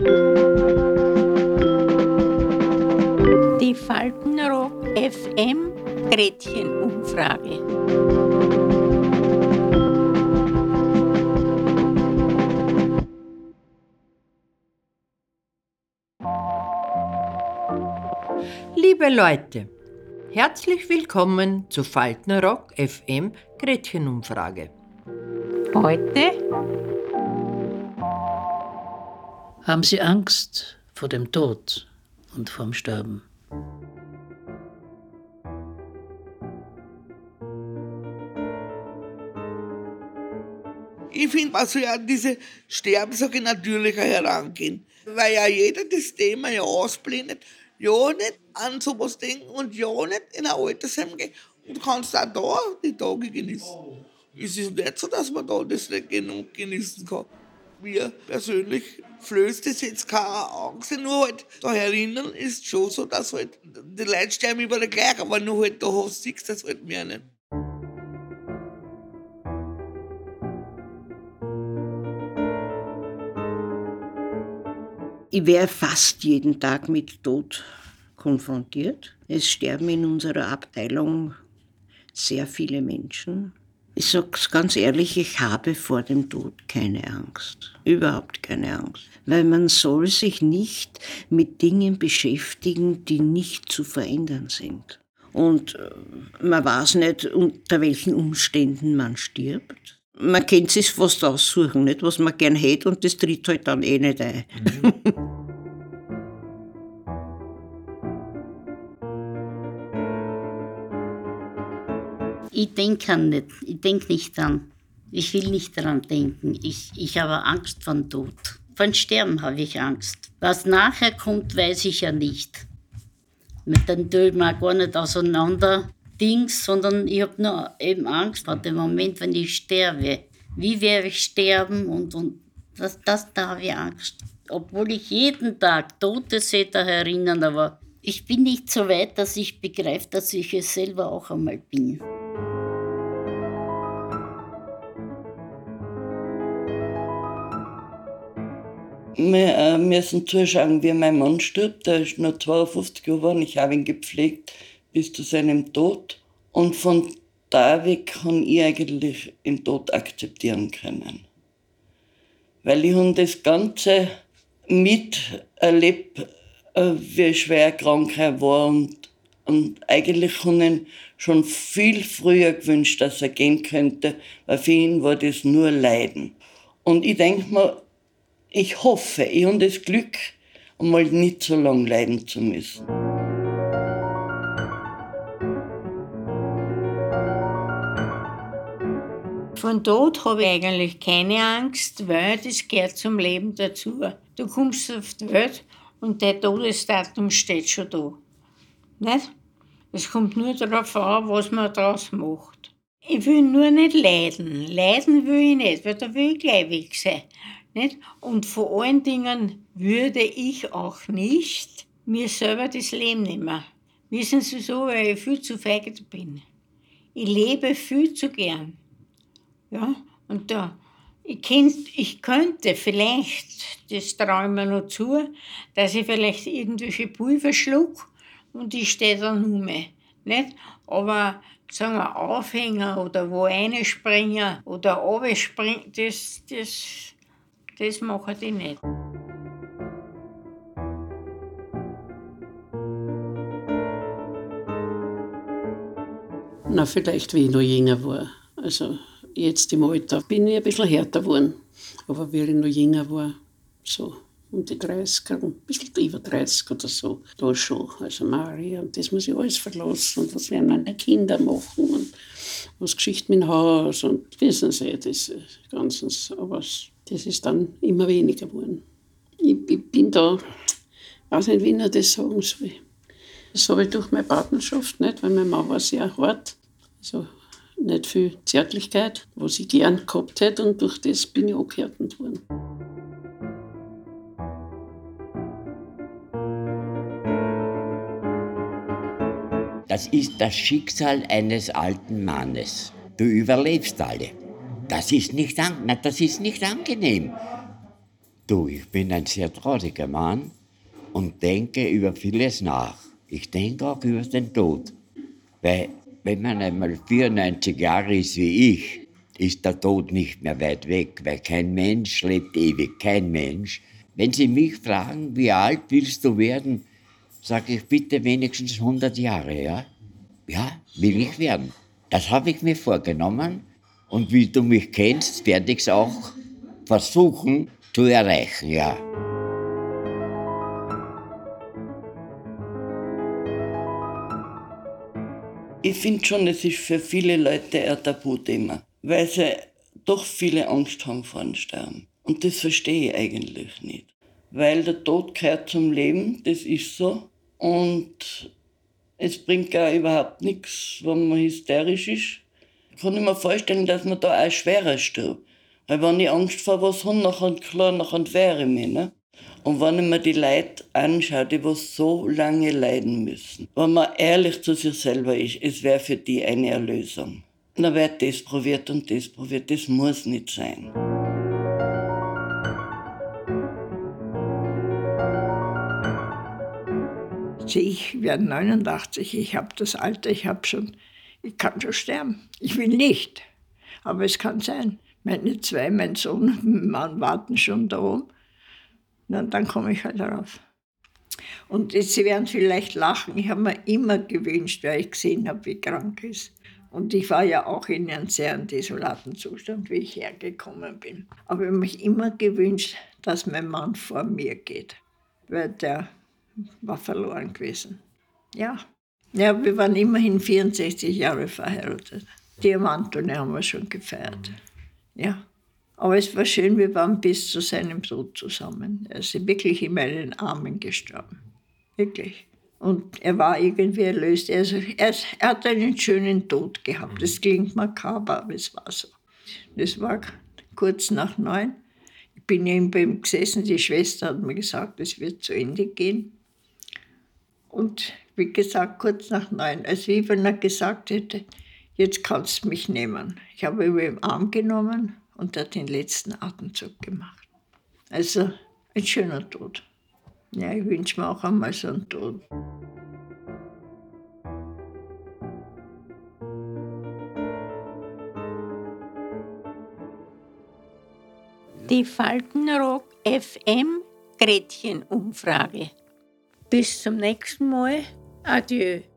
Die Faltenrock FM Gretchenumfrage. Liebe Leute, herzlich willkommen zu Faltenrock FM Gretchenumfrage. Heute haben Sie Angst vor dem Tod und vorm Sterben. Ich finde, soll ja diese Sterbensorge natürlicher herangehen, weil ja jeder das Thema ja ausblendet, ja nicht an sowas denken und ja nicht in ein Altersheim gehen und kannst auch da die Tage genießen. Es ist nicht so, dass man da das nicht genug genießen kann. Mir persönlich flößt das jetzt keine Angst, nur halt da erinnern ist schon so, dass halt die Leute sterben überall gleich, aber nur halt da hast du das halt mehr nicht. Ich wäre fast jeden Tag mit Tod konfrontiert. Es sterben in unserer Abteilung sehr viele Menschen. Ich sage es ganz ehrlich, ich habe vor dem Tod keine Angst. Überhaupt keine Angst. Weil man soll sich nicht mit Dingen beschäftigen, die nicht zu verändern sind. Und äh, man weiß nicht, unter welchen Umständen man stirbt man kennt sich fast aussuchen, nicht, was man gern hätte und das tritt halt dann eh nicht ein. Mhm. Ich denke nicht, ich denke nicht dran. Ich will nicht daran denken. Ich, ich habe Angst vor Tod. Von Sterben habe ich Angst. Was nachher kommt, weiß ich ja nicht. Mit dem Tod mal gar nicht auseinander. Dings, sondern ich habe nur eben Angst vor dem Moment, wenn ich sterbe. Wie werde ich sterben und, und das, das, da habe ich Angst. Obwohl ich jeden Tag Tote sehe, da erinnern, aber ich bin nicht so weit, dass ich begreife, dass ich es selber auch einmal bin. Wir äh, müssen zuschauen, wie mein Mann stirbt. Der ist nur 52 geworden. Ich habe ihn gepflegt bis zu seinem Tod. Und von da weg kann ich eigentlich den Tod akzeptieren können. Weil ich das Ganze miterlebt, äh, wie schwer krank er war und, und eigentlich habe ich schon viel früher gewünscht, dass er gehen könnte, weil für ihn war das nur Leiden. Und ich denke mir, ich hoffe, ich habe das Glück, einmal nicht so lange leiden zu müssen. Von Tod habe ich eigentlich keine Angst, weil das gehört zum Leben dazu. Du kommst auf die Welt und der Todesdatum steht schon da. Nicht? Es kommt nur darauf an, was man daraus macht. Ich will nur nicht leiden. Leiden will ich nicht, weil da will ich gleich weg sein. Nicht? Und vor allen Dingen würde ich auch nicht mir selber das Leben nehmen. Wissen Sie so, weil ich viel zu feige bin. Ich lebe viel zu gern. Ja, und da, ich, kennt, ich könnte vielleicht, das traue ich mir noch zu, dass ich vielleicht irgendwelche Pulver schluck und ich stehe dann um. Aber sagen wir Aufhänger oder wo eine springen oder runterspringen, das, das, das machen die nicht. Na, vielleicht wie ich noch jünger war. Also jetzt im Alter bin ich ein bisschen härter geworden. Aber wie ich noch jünger war, so um die 30, ein bisschen über 30 oder so, da schon. Also Maria, und das muss ich alles verlassen und was werden meine Kinder machen und was Geschichte mit dem Haus und wissen Sie, das Ganze. Aber das ist dann immer weniger geworden. Ich, ich bin da, weiß nicht, wie ich das sagen soll. Das habe ich durch meine Partnerschaft nicht, weil mein Mann war sehr hart. Also nicht viel Zärtlichkeit, was ich gern gehabt hätte und durch das bin ich angehärtet worden. Das ist das Schicksal eines alten Mannes. Du überlebst alle. Das ist nicht, an, das ist nicht angenehm. Du, ich bin ein sehr trauriger Mann und denke über vieles nach. Ich denke auch über den Tod. Weil, wenn man einmal 94 Jahre ist wie ich, ist der Tod nicht mehr weit weg, weil kein Mensch lebt ewig, kein Mensch. Wenn Sie mich fragen, wie alt willst du werden, sage ich bitte wenigstens 100 Jahre, ja? Ja, will ich werden. Das habe ich mir vorgenommen und wie du mich kennst, werde ich es auch versuchen zu erreichen, ja. Ich finde schon, es ist für viele Leute ein Tabuthema, weil sie doch viele Angst haben vor dem Sterben. Und das verstehe ich eigentlich nicht. Weil der Tod gehört zum Leben, das ist so. Und es bringt gar überhaupt nichts, wenn man hysterisch ist. Ich kann mir vorstellen, dass man da auch schwerer stirbt. Weil wenn ich Angst vor was habe, nachher, klar, nachher wäre ich mich. Ne? Und wenn ich mir die Leute anschaue, die was so lange leiden müssen, wenn man ehrlich zu sich selber ist, es wäre für die eine Erlösung. Dann wird das probiert und das probiert. Das muss nicht sein. Ich werde 89, ich habe das Alter, ich habe schon, ich kann schon sterben. Ich will nicht, aber es kann sein. Meine zwei, mein Sohn und mein Mann warten schon da oben. Na, dann komme ich halt darauf. Und Sie werden vielleicht lachen, ich habe mir immer gewünscht, weil ich gesehen habe, wie krank ist. Und ich war ja auch in einem sehr desolaten Zustand, wie ich hergekommen bin. Aber ich habe mich immer gewünscht, dass mein Mann vor mir geht, weil der war verloren gewesen. Ja. Ja, wir waren immerhin 64 Jahre verheiratet. Diamantone haben wir schon gefeiert. Ja. Aber es war schön, wir waren bis zu seinem Tod zusammen. Er ist wirklich in meinen Armen gestorben. Wirklich. Und er war irgendwie erlöst. Also er, er hat einen schönen Tod gehabt. Das klingt makaber, aber es war so. Das war kurz nach neun. Ich bin neben ihm gesessen, die Schwester hat mir gesagt, es wird zu Ende gehen. Und wie gesagt, kurz nach neun, als wie wenn er gesagt hätte, jetzt kannst du mich nehmen. Ich habe ihn über den Arm genommen und er hat den letzten Atemzug gemacht. Also ein schöner Tod. Ja, ich wünsche mir auch einmal so einen Tod. Die Faltenrock FM Gretchen-Umfrage. Bis zum nächsten Mal. Adieu.